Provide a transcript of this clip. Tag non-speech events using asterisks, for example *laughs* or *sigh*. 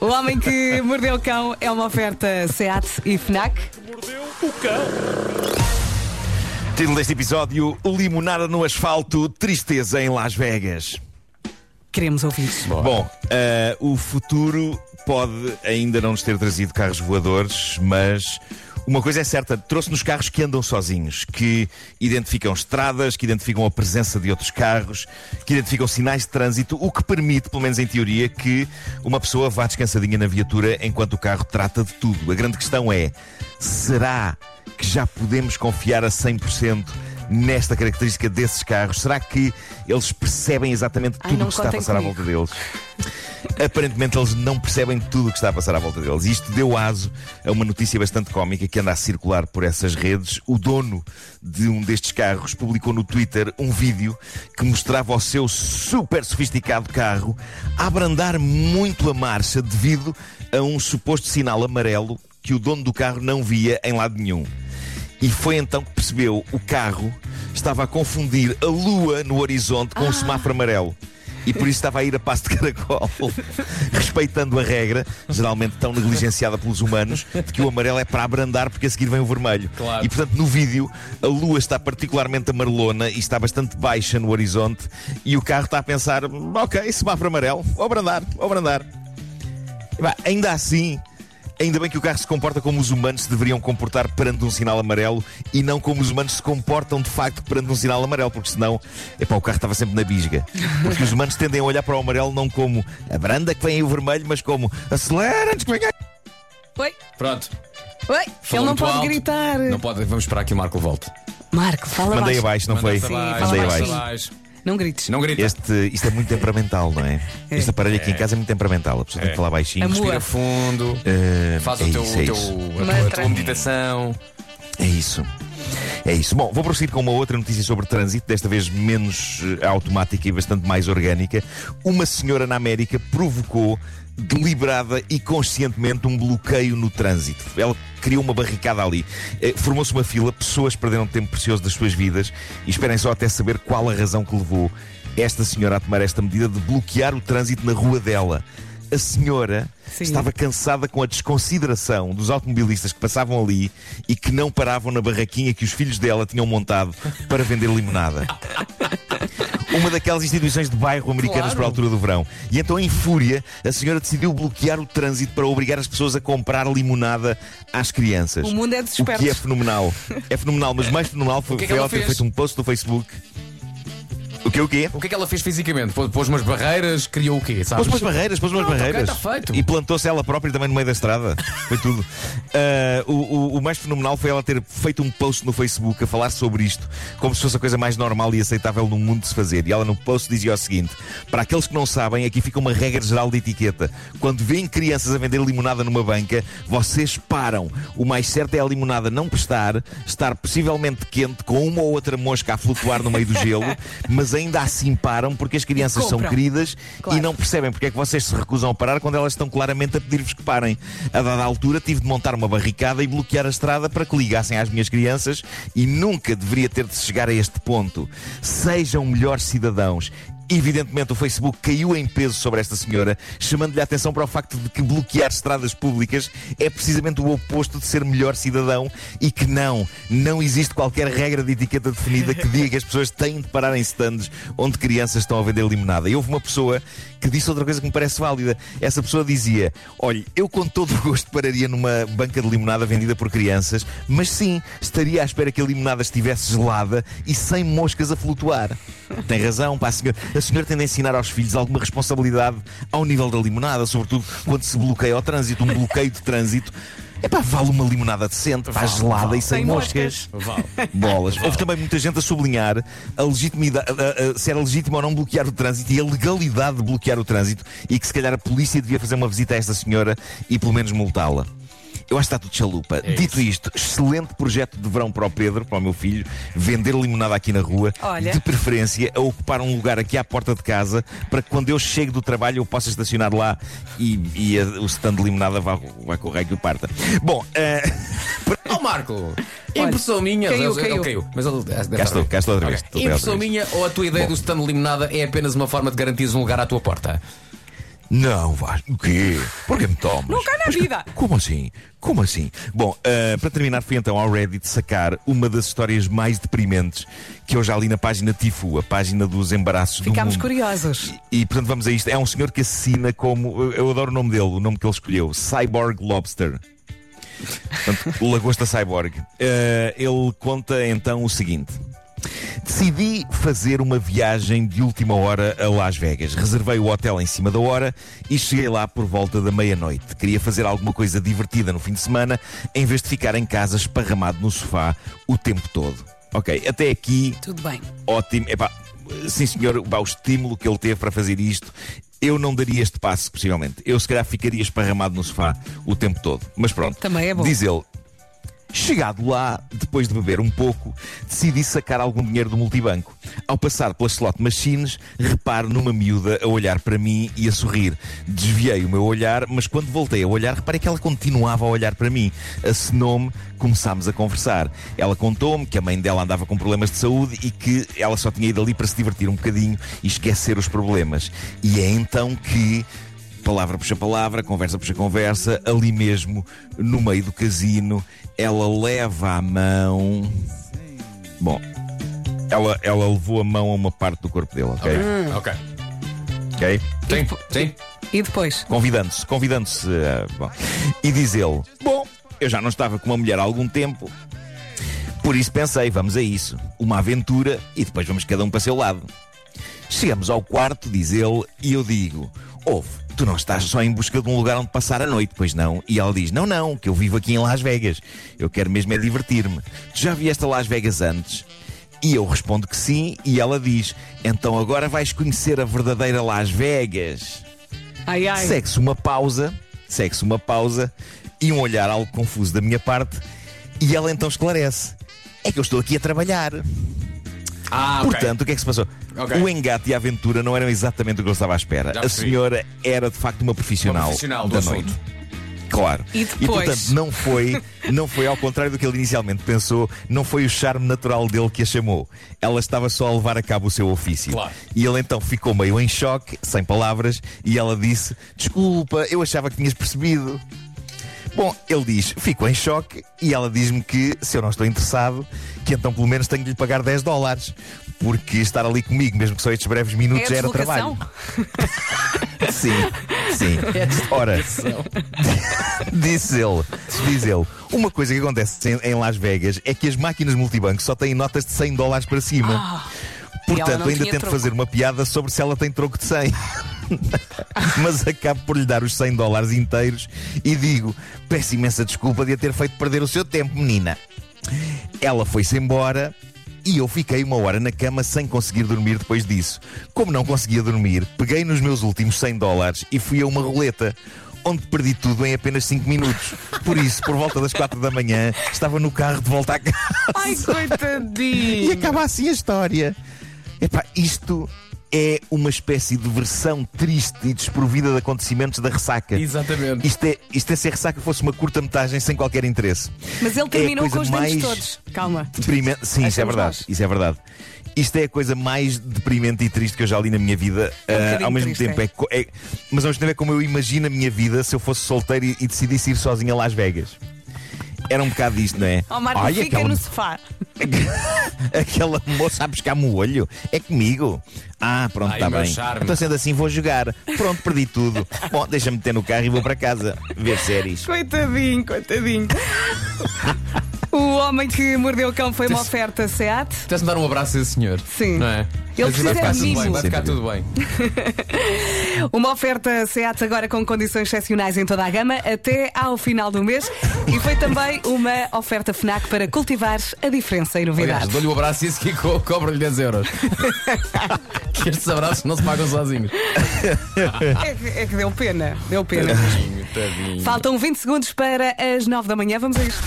O Homem que Mordeu o Cão é uma oferta SEAT e FNAC. Título deste episódio: Limonada no asfalto, tristeza em Las Vegas. Queremos ouvir. Bom, eh, o futuro pode ainda não nos ter trazido carros voadores, mas uma coisa é certa: trouxe-nos carros que andam sozinhos, que identificam estradas, que identificam a presença de outros carros, que identificam sinais de trânsito, o que permite, pelo menos em teoria, que uma pessoa vá descansadinha na viatura enquanto o carro trata de tudo. A grande questão é: será que já podemos confiar a 100%? Nesta característica desses carros, será que eles percebem exatamente tudo o que está a passar à comigo. volta deles? *laughs* Aparentemente eles não percebem tudo o que está a passar à volta deles. E isto deu aso a uma notícia bastante cómica que anda a circular por essas redes. O dono de um destes carros publicou no Twitter um vídeo que mostrava o seu super sofisticado carro a abrandar muito a marcha devido a um suposto sinal amarelo que o dono do carro não via em lado nenhum. E foi então que percebeu o carro estava a confundir a lua no horizonte com o semáforo amarelo. E por isso estava a ir a passo de caracol, *laughs* respeitando a regra, geralmente tão negligenciada pelos humanos, de que o amarelo é para abrandar porque a seguir vem o vermelho. Claro. E portanto, no vídeo, a lua está particularmente amarelona e está bastante baixa no horizonte, e o carro está a pensar: ok, semáforo amarelo, vou abrandar, vou abrandar. E, pá, ainda assim, ainda bem que o carro se comporta como os humanos se deveriam comportar perante um sinal amarelo e não como os humanos se comportam de facto perante um sinal amarelo, porque senão epá, o carro estava sempre na bisga. Porque os humanos tendem a olhar para o amarelo não como a branda que vem aí o vermelho, mas como acelera antes que venha. Oi, Pronto. oi. Falou Ele não pode alto. gritar. Não pode, vamos esperar que o Marco volte. Marco, fala Mandei baixo. abaixo, não foi? Abaixo, fala Mandei baixinho. abaixo. Não grites. Não grita. Este, isto é muito temperamental, não é? Este aparelho aqui em casa é muito temperamental. A pessoa tem que falar baixinho. Amor. Respira fundo. Eh, Faz é o teu, isso, é o teu- a, tua, a tua meditação. É isso. É isso. Bom, vou prosseguir com uma outra notícia sobre trânsito, desta vez menos eh, automática e bastante mais orgânica. Uma senhora na América provocou deliberada e conscientemente um bloqueio no trânsito. Ela criou uma barricada ali. Eh, Formou-se uma fila, pessoas perderam tempo precioso das suas vidas e esperem só até saber qual a razão que levou esta senhora a tomar esta medida de bloquear o trânsito na rua dela. A senhora Sim. estava cansada com a desconsideração dos automobilistas que passavam ali e que não paravam na barraquinha que os filhos dela tinham montado para vender limonada. *laughs* Uma daquelas instituições de bairro americanas Claro. para a altura do verão. E então, em fúria, a senhora decidiu bloquear o trânsito para obrigar as pessoas a comprar limonada às crianças. O mundo é dos O que é fenomenal. É fenomenal, mas *laughs* mais fenomenal foi, O que é que ela ela ter fez? feito um post no Facebook. O que o quê? O que é que ela fez fisicamente? Pô- Pôs umas barreiras, criou o quê? Sabes? Pôs umas barreiras, pôs umas Pronto, ok, barreiras. tá feito. E plantou-se ela própria também no meio da estrada. Foi tudo. Ah, o, o- o mais fenomenal foi ela ter feito um post no Facebook a falar sobre isto, como se fosse a coisa mais normal e aceitável no mundo de se fazer. E ela no post dizia o seguinte: para aqueles que não sabem, aqui fica uma regra geral de etiqueta. Quando veem crianças a vender limonada numa banca, vocês param. O mais certo é a limonada não prestar, estar possivelmente quente, com uma ou outra mosca a flutuar no meio do gelo, *laughs* mas ainda assim param porque as crianças são queridas Claro. e não percebem porque é que vocês se recusam a parar quando elas estão claramente a pedir-vos que parem. A dada altura tive de montar uma barricada e bloquear a estrada para que ligassem às minhas crianças e nunca deveria ter de chegar a este ponto. Sejam melhores cidadãos. Evidentemente, o Facebook caiu em peso sobre esta senhora, chamando-lhe a atenção para o facto de que bloquear estradas públicas é precisamente o oposto de ser melhor cidadão e que não, não existe qualquer regra de etiqueta definida que diga que as pessoas têm de parar em stands onde crianças estão a vender limonada. E houve uma pessoa que disse outra coisa que me parece válida. Essa pessoa dizia: Olha, eu com todo o gosto pararia numa banca de limonada vendida por crianças, mas sim, estaria à espera que a limonada estivesse gelada e sem moscas a flutuar. Tem razão, pá, senhora, a senhora tem de ensinar aos filhos alguma responsabilidade ao nível da limonada, sobretudo quando se bloqueia o trânsito, um bloqueio de trânsito. É pá, vale uma limonada decente, pá, gelada e sem Sem moscas. Vale. Bolas. Houve também muita gente a sublinhar a legitimidade, a- a- se era legítimo ou não bloquear o trânsito e a legalidade de bloquear o trânsito e que se calhar a polícia devia fazer uma visita a esta senhora e pelo menos multá-la. Eu acho que está tudo chalupa. É Dito isto, excelente projeto de verão para o Pedro, para o meu filho, vender limonada aqui na rua, Olha. de preferência a ocupar um lugar aqui à porta de casa, para que quando eu chego do trabalho eu possa estacionar lá e, e a- o stand de limonada com o raio que o parta. Bom, eh, *laughs* Ó Marco! Impressão minha. caiu, caiu. caiu. Mas ele Cá estou, cá estou outra vez. Ok. Estou bem Impressão minha ou a tua ideia do stand de limonada é apenas uma forma de garantir um lugar à tua porta? Não, vais. O quê? Por que me tomas? Nunca na Mas vida. Como assim? Como assim? Bom, ah, para terminar, fui então ao Reddit sacar uma das histórias mais deprimentes que eu já li na página Tifu, a página dos embaraços Ficámos do mundo. curiosos. E, e, portanto vamos a isto. É um senhor que assassina como. eu- adoro o nome dele, o nome que ele escolheu: Cyborg Lobster. Portanto, o Lagosta Cyborg. Eh, ele conta então o seguinte. Decidi fazer uma viagem de última hora a Las Vegas. Reservei o hotel em cima da hora e cheguei lá por volta da meia-noite. Queria fazer alguma coisa divertida no fim de semana, em vez de ficar em casa esparramado no sofá o tempo todo. Ok, até aqui Tudo bem. ótimo. Epá, sim, senhor, o estímulo que ele teve para fazer isto, eu não daria este passo, possivelmente. Eu, se calhar, ficaria esparramado no sofá o tempo todo. Mas pronto. Também é bom. Diz ele. Chegado lá, depois de beber um pouco, decidi sacar algum dinheiro do multibanco. Ao passar pelas slot machines, reparo numa miúda a olhar para mim e a sorrir. Desviei o meu olhar, mas quando voltei a olhar, reparei que ela continuava a olhar para mim. Acenou-me, começámos a conversar. Ela contou-me que a mãe dela andava com problemas de saúde e que ela só tinha ido ali para se divertir um bocadinho e esquecer os problemas. E é então que palavra puxa palavra, conversa puxa conversa, ali mesmo, no meio do casino, ela leva a mão. Bom, ela, ela levou a mão a uma parte do corpo dele, ok? Ok. Ok? Sim, sim. E depois? Convidando-se, convidando-se. eh, bom. E diz ele: Bom, eu já não estava com uma mulher há algum tempo, por isso pensei, vamos a isso. Uma aventura e depois vamos cada um para seu lado. Chegamos ao quarto, diz ele, e eu digo: Ouve, tu não estás só em busca de um lugar onde passar a noite, pois não? E ela diz: Não, não, que eu vivo aqui em Las Vegas. Eu quero mesmo é divertir-me. Tu já vieste a Las Vegas antes? E eu respondo que sim, e ela diz: Então agora vais conhecer a verdadeira Las Vegas. Ai, ai. Segue-se uma pausa, segue-se uma pausa e um olhar algo confuso da minha parte, e ela então esclarece: É que eu estou aqui a trabalhar. Ah. Portanto, o que é que se passou? Ok. O engate e a aventura não eram exatamente o que eu estava à espera. A senhora era de facto uma profissional, Uma profissional do da assunto. noite. Claro. E depois? portanto, não foi, não foi ao contrário do que ele inicialmente pensou, não foi o charme natural dele que a chamou. Ela estava só a levar a cabo o seu ofício. Claro. E ele então ficou meio em choque, sem palavras, e ela disse: Desculpa, eu achava que tinhas percebido. Bom, ele diz, fico em choque, e ela diz-me que, se eu não estou interessado, que então pelo menos tenho de lhe pagar 10 dólares. Porque estar ali comigo, mesmo que só estes breves minutos, É era trabalho. *laughs* Sim, sim. Ora, *laughs* disse ele, diz ele, uma coisa que acontece em, Las Vegas é que as máquinas multibanco só têm notas de 100 dólares para cima. Ela Portanto, ainda tento troco. fazer uma piada sobre se ela tem troco de 100. *laughs* Mas acabo por lhe dar os 100 dólares inteiros e digo: peço imensa desculpa de a ter feito perder o seu tempo, menina. Ela foi-se embora e eu fiquei uma hora na cama sem conseguir dormir depois disso. Como não conseguia dormir, peguei nos meus últimos 100 dólares e fui a uma roleta. Onde perdi tudo em apenas 5 minutos. Por isso, por volta das 4 da manhã, estava no carro de volta à casa. Ai, E coitadinho. acaba assim a história. Epá, isto é uma espécie de versão triste e desprovida de acontecimentos da ressaca. Exatamente. Isto é, isto é se a ressaca fosse uma curta-metragem sem qualquer interesse. Mas ele É terminou coisa com os dentes mais todos. Calma. Deprimente. Sim, isso é verdade. nós. Isso é verdade. Isto é a coisa mais deprimente e triste que eu já li na minha vida. É um bocadinho ao mesmo triste, tempo, é. é. é- mas ao mesmo tempo é como eu imagino a minha vida se eu fosse solteiro e, e decidisse ir sozinho a Las Vegas. Era um bocado disto, não é? Oh, Marco, Olha, fica aquela- no sofá. *laughs* Aquela moça a pescar-me o olho é comigo. Ah, pronto, está bem. charme. Então, sendo assim, vou jogar. Pronto, perdi tudo. *laughs* Bom, deixa-me meter no carro e vou para casa ver séries. Coitadinho, coitadinho. *laughs* O homem que mordeu o cão foi uma oferta SEAT. Tens de dar um abraço a esse senhor. Sim. Não é? Ele Mas vai precisa ficar de tudo bem, vai ficar tudo bem. *laughs* Uma oferta SEAT agora com condições excepcionais em toda a gama até ao final do mês. E foi também uma oferta FNAC para cultivar a diferença e novidade. dou-lhe o abraço e esse aqui co cobra-lhe 10 euros. *laughs* que estes abraços não se pagam sozinhos. É, que- é que deu pena. Deu pena. Tadinho. Faltam 20 segundos para as 9 da manhã. Vamos a isto.